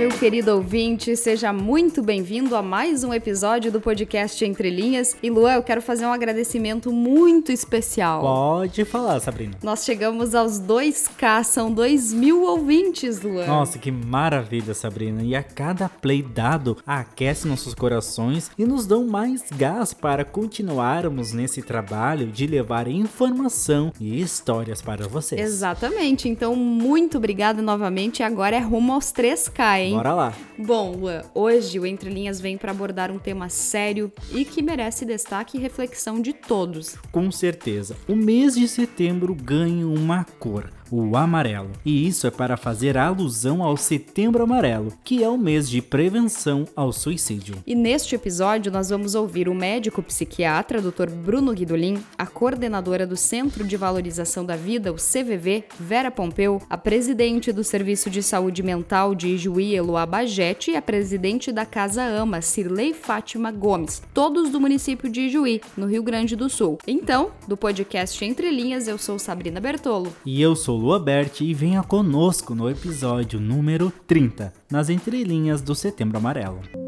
meu querido ouvinte, seja muito bem-vindo a mais um episódio do podcast Entre Linhas. E Luan, eu quero fazer um agradecimento muito especial. Pode falar, Sabrina. Nós chegamos aos 2K, são 2 mil ouvintes, Luan. Nossa, que maravilha, Sabrina. E a cada play dado aquece nossos corações e nos dão mais gás para continuarmos nesse trabalho de levar informação e histórias para vocês. Exatamente. Então, muito obrigada novamente. Agora é rumo aos 3K, hein? Bora lá. Bom, Luan, hoje o Entre Linhas vem para abordar um tema sério e que merece destaque e reflexão de todos. Com certeza. O mês de setembro ganha uma cor o amarelo. E isso é para fazer alusão ao Setembro Amarelo, que é o mês de prevenção ao suicídio. E neste episódio nós vamos ouvir o médico psiquiatra Dr. Bruno Guidolin, a coordenadora do Centro de Valorização da Vida, o CVV, Vera Pompeu, a presidente do Serviço de Saúde Mental de Ijuí, Eloá Bajete, e a presidente da Casa Ama, Cirlei Fátima Gomes, todos do município de Ijuí, no Rio Grande do Sul. Então, do podcast Entre Linhas, eu sou Sabrina Bertolo. E eu sou Lua Berti e venha conosco no episódio número 30, nas entrelinhas do Setembro Amarelo.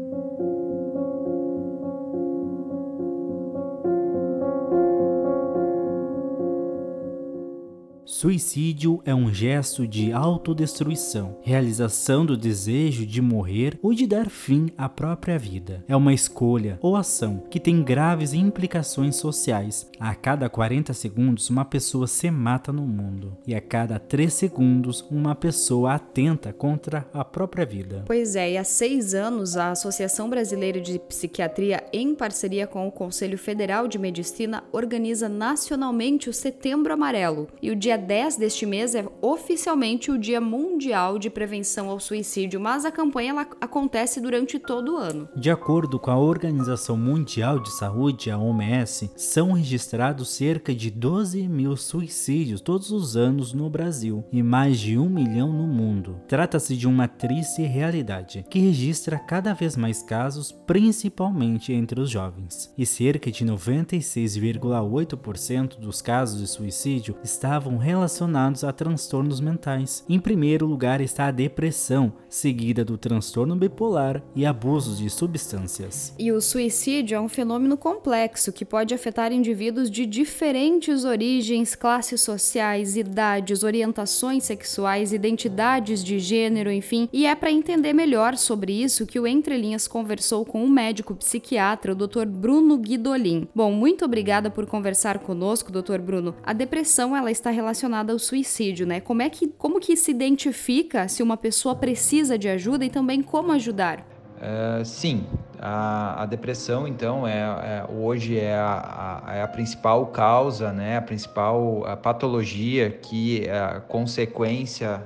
Suicídio é um gesto de autodestruição, realização do desejo de morrer ou de dar fim à própria vida. É uma escolha ou ação que tem graves implicações sociais. A cada 40 segundos, uma pessoa se mata no mundo, e a cada 3 segundos, uma pessoa atenta contra a própria vida. Pois é, e há seis anos, a Associação Brasileira de Psiquiatria, em parceria com o Conselho Federal de Medicina, organiza nacionalmente o Setembro Amarelo. E o dia 10 10 deste mês é oficialmente o Dia Mundial de Prevenção ao Suicídio, mas a campanha acontece durante todo o ano. De acordo com a Organização Mundial de Saúde, a OMS, são registrados cerca de 12 mil suicídios todos os anos no Brasil e mais de um milhão no mundo. Trata-se de uma triste realidade que registra cada vez mais casos, principalmente entre os jovens. E cerca de 96,8% dos casos de suicídio estavam relacionados relacionados a transtornos mentais. Em primeiro lugar está a depressão, seguida do transtorno bipolar e abusos de substâncias. E o suicídio é um fenômeno complexo que pode afetar indivíduos de diferentes origens, classes sociais, idades, orientações sexuais, identidades de gênero, enfim. E é para entender melhor sobre isso que o Entre Linhas conversou com o médico psiquiatra, o Dr. Bruno Guidolin. Bom, muito obrigada por conversar conosco, Dr. Bruno. A depressão ela está relacionada relacionada ao suicídio, né? Como é que como que se identifica se uma pessoa precisa de ajuda e também como ajudar? Uh, sim, a, a, depressão então é, é hoje é a, a, é a, principal causa, né? A principal a patologia que é a consequência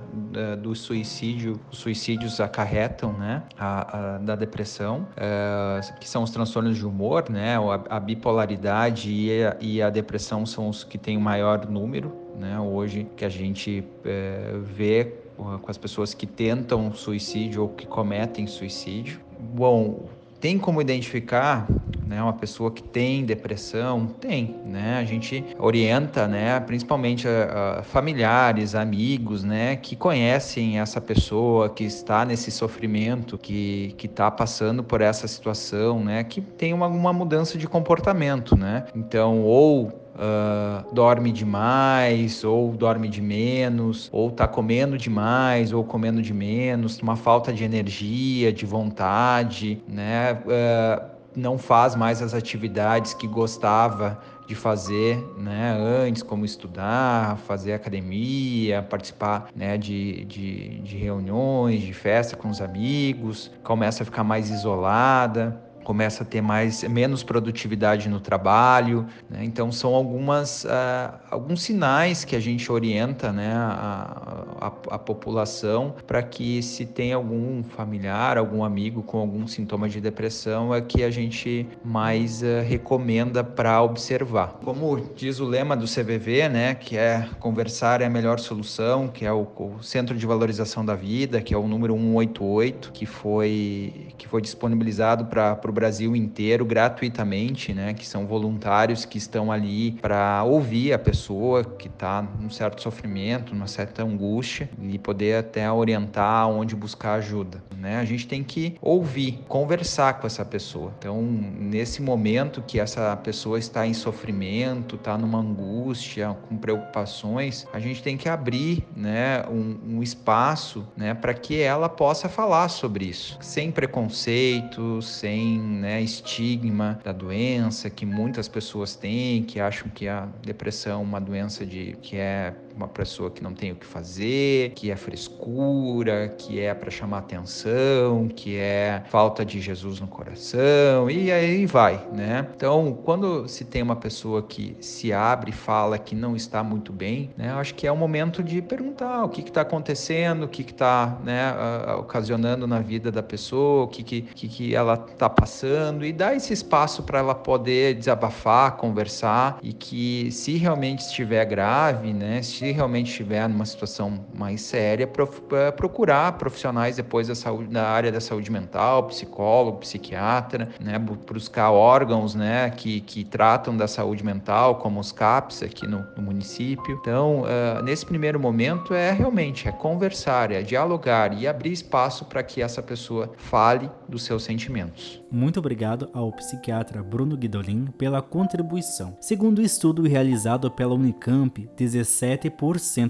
do suicídio, os suicídios acarretam, né? A, da depressão, é, que são os transtornos de humor, né? A, bipolaridade e e a depressão são os que têm o maior número né? Hoje que a gente é, vê com as pessoas que tentam suicídio ou que cometem suicídio. Bom, tem como identificar né, uma pessoa que tem depressão? Tem, né? A gente orienta, né, principalmente a, a familiares, amigos, né, que conhecem essa pessoa que está nesse sofrimento, que que está passando por essa situação, né, que tem uma, uma mudança de comportamento, né? Então, ou Uh, dorme demais, ou dorme de menos, ou tá comendo demais, ou comendo de menos, uma falta de energia, de vontade, né? Uh, não faz mais as atividades que gostava de fazer né, antes, como estudar, fazer academia, participar né, de, de, de reuniões, de festa com os amigos, começa a ficar mais isolada começa a ter mais menos produtividade no trabalho. Né? Então são algumas uh, alguns sinais que a gente orienta né, a, a, a população para que se tem algum familiar, algum amigo com algum sintoma de depressão é que a gente mais uh, recomenda para observar. Como diz o lema do CVV, né, que é conversar é a melhor solução, que é o, o Centro de Valorização da Vida, que é o número 188, que foi que foi disponibilizado para o Brasil inteiro gratuitamente, né? Que são voluntários que estão ali para ouvir a pessoa que está num certo sofrimento, numa certa angústia e poder até orientar onde buscar ajuda, né? A gente tem que ouvir, conversar com essa pessoa. Então, nesse momento que essa pessoa está em sofrimento, está numa angústia, com preocupações, a gente tem que abrir, né, um, um espaço, né, para que ela possa falar sobre isso, sem preconceito, sem né, estigma da doença que muitas pessoas têm, que acham que a depressão é uma doença de que é uma pessoa que não tem o que fazer, que é frescura, que é para chamar atenção, que é falta de Jesus no coração e aí vai, né? Então, quando se tem uma pessoa que se abre e fala que não está muito bem, né? Eu acho que é o momento de perguntar o que está acontecendo, o que está, né, ocasionando na vida da pessoa, o que que, que, que ela está passando e dar esse espaço para ela poder desabafar, conversar e que se realmente estiver grave, né, se realmente estiver numa situação mais séria, é, procurar profissionais depois da, saúde, da área da saúde mental, psicólogo, psiquiatra, né, buscar órgãos né, que, que tratam da saúde mental, como os CAPS aqui no, no município. Então, uh, nesse primeiro momento, é realmente é conversar, é dialogar e abrir espaço para que essa pessoa fale dos seus sentimentos. Muito obrigado ao psiquiatra Bruno Guidolin pela contribuição. Segundo o estudo realizado pela Unicamp, 17%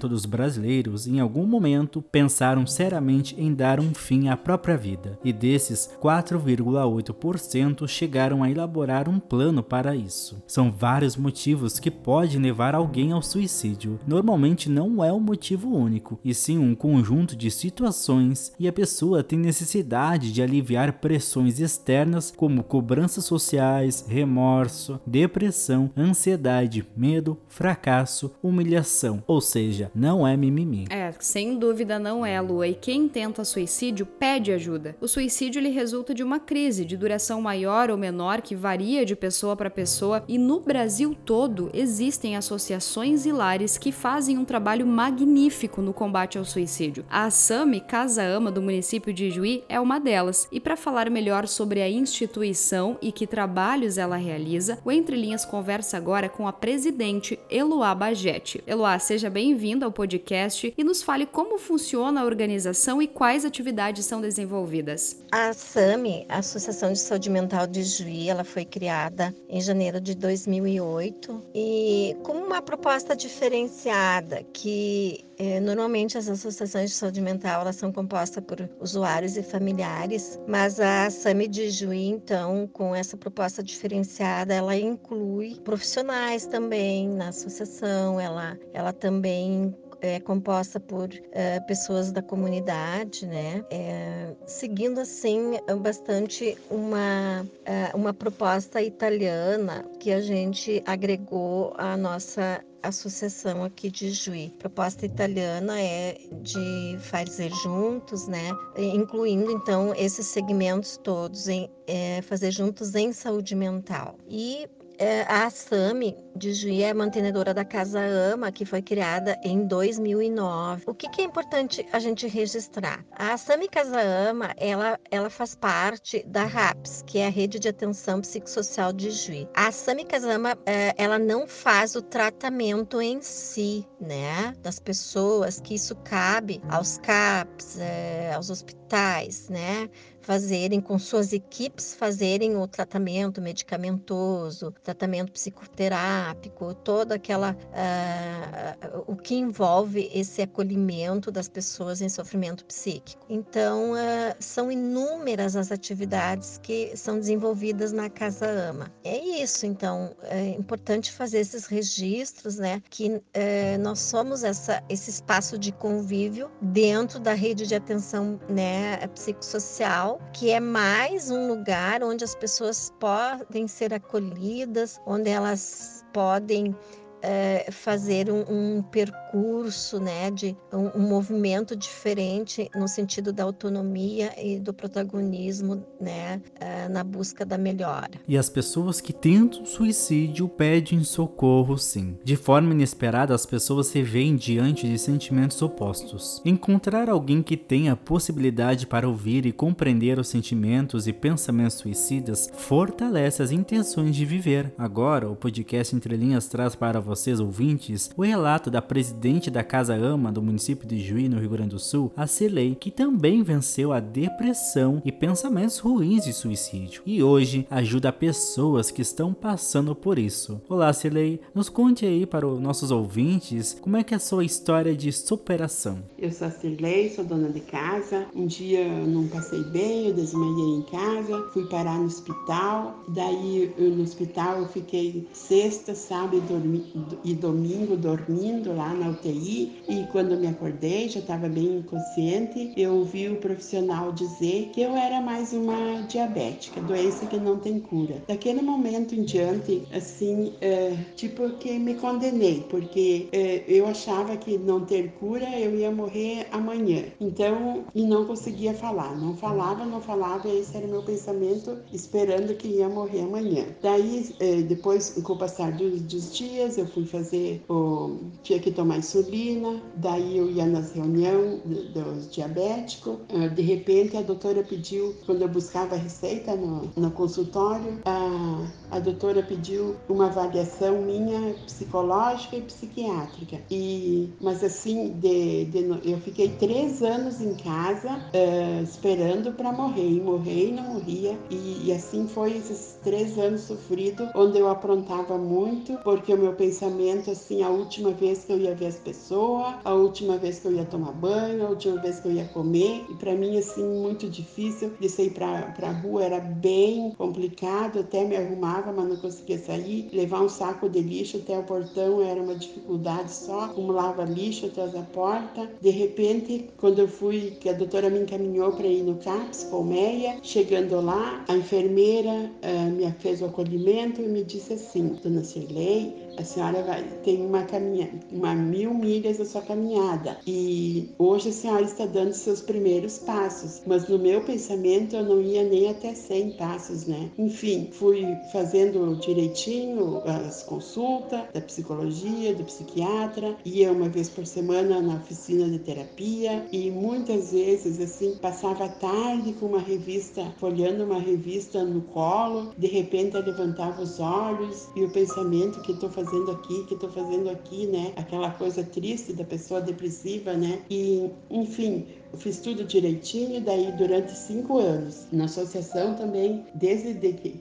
dos brasileiros em algum momento pensaram seriamente em dar um fim à própria vida, e desses, 4,8% chegaram a elaborar um plano para isso. São vários motivos que podem levar alguém ao suicídio. Normalmente não é um motivo único, e sim um conjunto de situações, e a pessoa tem necessidade de aliviar pressões externas como cobranças sociais, remorso, depressão, ansiedade, medo, fracasso, humilhação. Ou seja, não é mimimi. É, sem dúvida não é, Lua. E quem tenta suicídio pede ajuda. O suicídio ele resulta de uma crise de duração maior ou menor que varia de pessoa para pessoa e no Brasil todo existem associações e lares que fazem um trabalho magnífico no combate ao suicídio. A Assame Casa Ama do município de Juí é uma delas. E para falar melhor sobre a instituição e que trabalhos ela realiza, o Entre Linhas conversa agora com a presidente Eloá Bagete. Eloá, seja bem-vinda ao podcast e nos fale como funciona a organização e quais atividades são desenvolvidas. A SAMI, Associação de Saúde Mental de Juí, ela foi criada em janeiro de 2008 e com uma proposta diferenciada que é, normalmente as associações de saúde mental elas são compostas por usuários e familiares, mas a SAMI de Juí, então, com essa proposta diferenciada, ela inclui profissionais também na associação, ela, ela também é composta por é, pessoas da comunidade, né? É, seguindo assim bastante uma é, uma proposta italiana que a gente agregou à nossa associação aqui de Juí. A proposta italiana é de fazer juntos, né? Incluindo então esses segmentos todos em é, fazer juntos em saúde mental. E a SAMI de Juí é mantenedora da Casa Ama, que foi criada em 2009. O que, que, é importante a gente registrar? A SAMI Casa Ama, ela, ela faz parte da RAPS, que é a Rede de Atenção Psicossocial de Juí. A SAMI Casa Ama, é, ela não faz o tratamento em si, né, das pessoas, que isso cabe aos CAPs, é, aos hospitais, né, fazerem com suas equipes fazerem o tratamento medicamentoso, tratamento psicoterápico, toda aquela uh, o que envolve esse acolhimento das pessoas em sofrimento psíquico. Então uh, são inúmeras as atividades que são desenvolvidas na Casa Ama. É isso. Então é importante fazer esses registros, né? Que uh, nós somos essa, esse espaço de convívio dentro da rede de atenção né, psicossocial que é mais um lugar onde as pessoas podem ser acolhidas, onde elas podem é, fazer um, um, percurso, né, de um, um, movimento diferente no sentido da autonomia e do protagonismo, né, é, na busca da melhora. E as pessoas que tentam suicídio pedem socorro, sim. De forma inesperada, as pessoas se veem diante de sentimentos opostos. Encontrar alguém que tenha possibilidade para ouvir e compreender os sentimentos e pensamentos suicidas fortalece as intenções de viver. Agora, o podcast Entre Linhas traz para vocês, ouvintes, o relato da presidente da Casa Ama do município de Juí, no Rio Grande do Sul, a Celei, que também venceu a depressão e pensamentos ruins de suicídio e hoje ajuda pessoas que estão passando por isso. Olá, Celei, nos conte aí para os nossos ouvintes como é que é a sua história de superação. Eu sou a Cirlei, sou dona de casa. Um dia eu não passei bem, eu desmaiei em casa, fui parar no hospital. Daí eu, no hospital eu fiquei sexta, sábado e domingo dormindo lá na UTI. E quando me acordei, já estava bem inconsciente, eu ouvi o profissional dizer que eu era mais uma diabética, doença que não tem cura. Daquele momento em diante, assim, é, tipo que me condenei, porque é, eu achava que não ter cura eu ia morrer amanhã. Então, e não conseguia falar, não falava, não falava, esse era o meu pensamento, esperando que ia morrer amanhã. Daí, é, depois, com o passar dos, dos dias, eu fui fazer, o, tinha que tomar insulina, daí eu ia nas reuniões dos diabéticos, é, de repente a doutora pediu, quando eu buscava a receita no, no consultório, a, a doutora pediu uma avaliação minha psicológica e psiquiátrica. E, mas assim, de, de eu fiquei três anos em casa uh, esperando para morrer. E morrer e não morria. E, e assim foi esses três anos sofridos, onde eu aprontava muito, porque o meu pensamento, assim, a última vez que eu ia ver as pessoas, a última vez que eu ia tomar banho, a última vez que eu ia comer. E para mim, assim, muito difícil de sair para a rua, era bem complicado, até me arrumava, mas não conseguia sair. Levar um saco de lixo até o portão era uma dificuldade só, acumulava lixo atrás da porta. De repente, quando eu fui, que a doutora me encaminhou para ir no CAPS, Colmeia, chegando lá, a enfermeira uh, me fez o acolhimento e me disse assim, Dona Cirlei, a senhora vai uma caminhada, uma mil milhas da sua caminhada e hoje a senhora está dando seus primeiros passos, mas no meu pensamento eu não ia nem até 100 passos, né? Enfim, fui fazendo direitinho as consultas da psicologia, do psiquiatra, ia uma vez por semana na oficina de terapia e muitas vezes assim passava a tarde com uma revista, folhando uma revista no colo, de repente eu levantava os olhos e o pensamento que estou fazendo fazendo aqui, que estou fazendo aqui, né? Aquela coisa triste da pessoa depressiva, né? E, enfim, fiz tudo direitinho, daí durante cinco anos. Na associação também, desde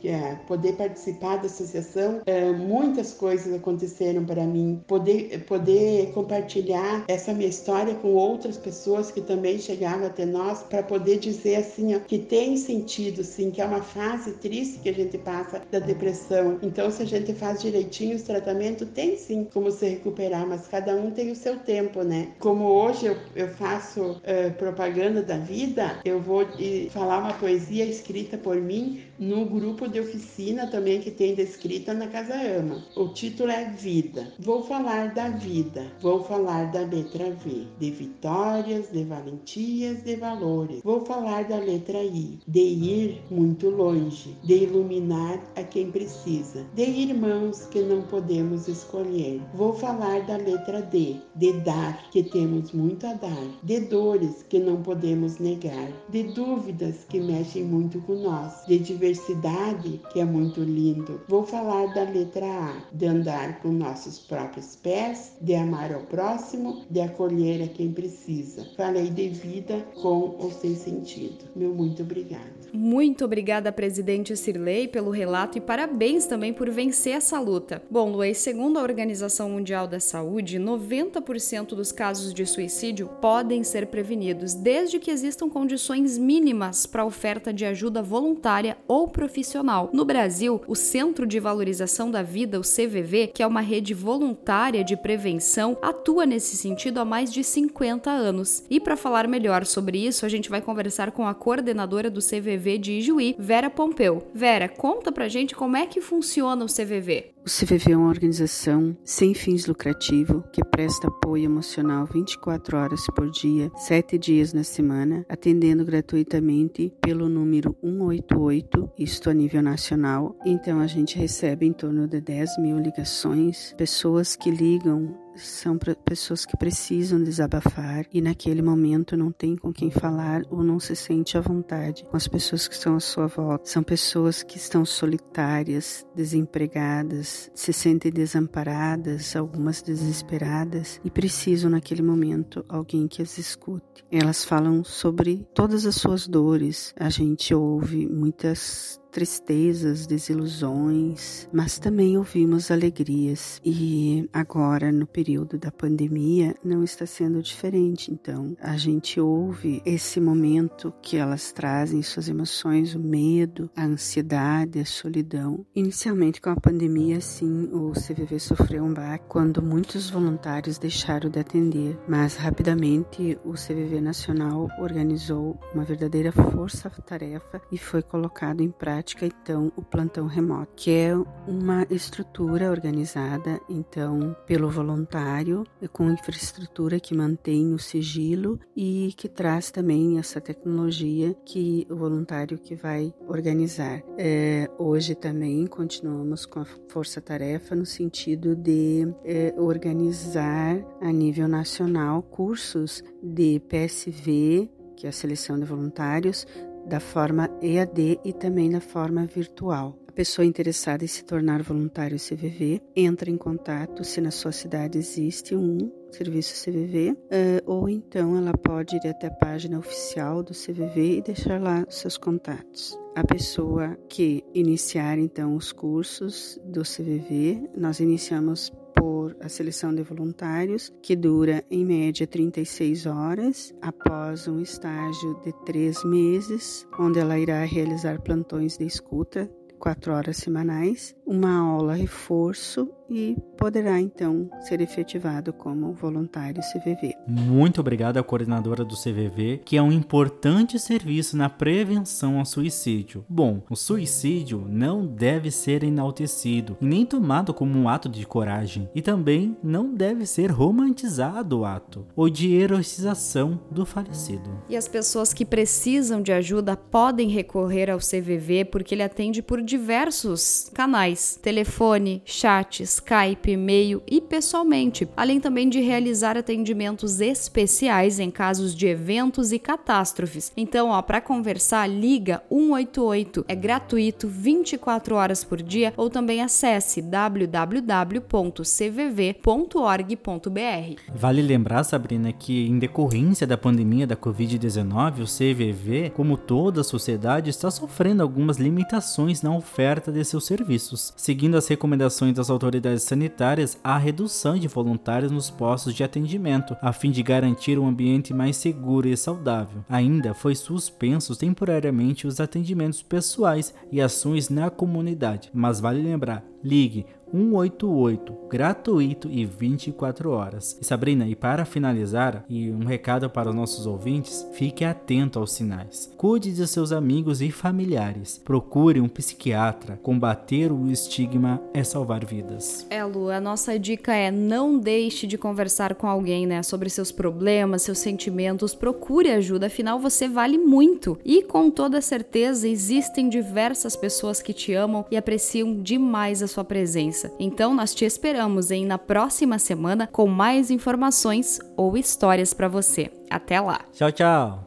é, poder participar da associação, é, muitas coisas aconteceram para mim. Poder, poder compartilhar essa minha história com outras pessoas que também chegavam até nós, para poder dizer assim, ó, que tem sentido, sim, que é uma fase triste que a gente passa da depressão. Então, se a gente faz direitinho os tratamentos, tem sim como se recuperar, mas cada um tem o seu tempo, né? Como hoje eu, eu faço. Uh, propaganda da vida, eu vou falar uma poesia escrita por mim no grupo de oficina também que tem descrita na Casa Ama. O título é Vida. Vou falar da vida, vou falar da letra V, de vitórias, de valentias, de valores. Vou falar da letra I, de ir muito longe, de iluminar a quem precisa, de irmãos que não podemos escolher. Vou falar da letra D, de dar, que temos muito a dar, de dores que não podemos negar, de dúvidas que mexem muito com nós, de diversidade que é muito lindo. Vou falar da letra A, de andar com nossos próprios pés, de amar ao próximo, de acolher a quem precisa. Falei de vida com ou sem sentido. Meu muito obrigado. Muito obrigada, presidente Sirley, pelo relato e parabéns também por vencer essa luta. Bom, Luiz, segundo a Organização Mundial da Saúde, 90% dos casos de suicídio podem ser prevenidos desde que existam condições mínimas para oferta de ajuda voluntária ou profissional. No Brasil, o Centro de Valorização da Vida, o CVV, que é uma rede voluntária de prevenção, atua nesse sentido há mais de 50 anos. E para falar melhor sobre isso, a gente vai conversar com a coordenadora do CVV de Ijuí, Vera Pompeu. Vera, conta pra gente como é que funciona o CVV. O CVV é uma organização sem fins lucrativos que presta apoio emocional 24 horas por dia, 7 dias na semana, atendendo gratuitamente pelo número 188, isto a nível nacional. Então a gente recebe em torno de 10 mil ligações, pessoas que ligam são pessoas que precisam desabafar e naquele momento não tem com quem falar ou não se sente à vontade com as pessoas que estão à sua volta. São pessoas que estão solitárias, desempregadas, se sentem desamparadas, algumas desesperadas e precisam naquele momento alguém que as escute. Elas falam sobre todas as suas dores. A gente ouve muitas tristezas, desilusões, mas também ouvimos alegrias. E agora, no período da pandemia, não está sendo diferente. Então, a gente ouve esse momento que elas trazem, suas emoções, o medo, a ansiedade, a solidão. Inicialmente, com a pandemia, sim, o CVV sofreu um baque quando muitos voluntários deixaram de atender, mas rapidamente o CVV Nacional organizou uma verdadeira força-tarefa e foi colocado em prática prática então o plantão remoto, que é uma estrutura organizada então pelo voluntário com infraestrutura que mantém o sigilo e que traz também essa tecnologia que o voluntário que vai organizar. É, hoje também continuamos com a força-tarefa no sentido de é, organizar a nível nacional cursos de PSV que é a seleção de voluntários, da forma EAD e também na forma virtual. A pessoa interessada em se tornar voluntário CVV entra em contato se na sua cidade existe um serviço CVV, eh, ou então ela pode ir até a página oficial do CVV e deixar lá seus contatos. A pessoa que iniciar então os cursos do CVV, nós iniciamos por a seleção de voluntários, que dura em média 36 horas, após um estágio de três meses, onde ela irá realizar plantões de escuta quatro horas semanais, uma aula reforço e poderá então ser efetivado como voluntário CVV. Muito obrigado à coordenadora do CVV, que é um importante serviço na prevenção ao suicídio. Bom, o suicídio não deve ser enaltecido e nem tomado como um ato de coragem, e também não deve ser romantizado o ato ou de heroização do falecido. E as pessoas que precisam de ajuda podem recorrer ao CVV porque ele atende por diversos canais: telefone, chat, Skype, e-mail e pessoalmente, além também de realizar atendimentos especiais em casos de eventos e catástrofes. Então, ó, para conversar, liga 188, é gratuito 24 horas por dia ou também acesse www.cvv.org.br. Vale lembrar, Sabrina, que em decorrência da pandemia da Covid-19, o CVV, como toda a sociedade, está sofrendo algumas limitações na oferta de seus serviços. Seguindo as recomendações das autoridades sanitárias, há redução de voluntários nos postos de atendimento, a fim de garantir um ambiente mais seguro e saudável. Ainda foi suspensos temporariamente os atendimentos pessoais e ações na comunidade, mas vale lembrar, ligue 188, gratuito e 24 horas. E Sabrina, e para finalizar, e um recado para os nossos ouvintes, fique atento aos sinais. Cuide de seus amigos e familiares. Procure um psiquiatra. Combater o estigma é salvar vidas. É, Lu, a nossa dica é não deixe de conversar com alguém, né, sobre seus problemas, seus sentimentos. Procure ajuda, afinal você vale muito. E com toda certeza existem diversas pessoas que te amam e apreciam demais a sua presença. Então nós te esperamos em na próxima semana com mais informações ou histórias para você. Até lá. Tchau, tchau.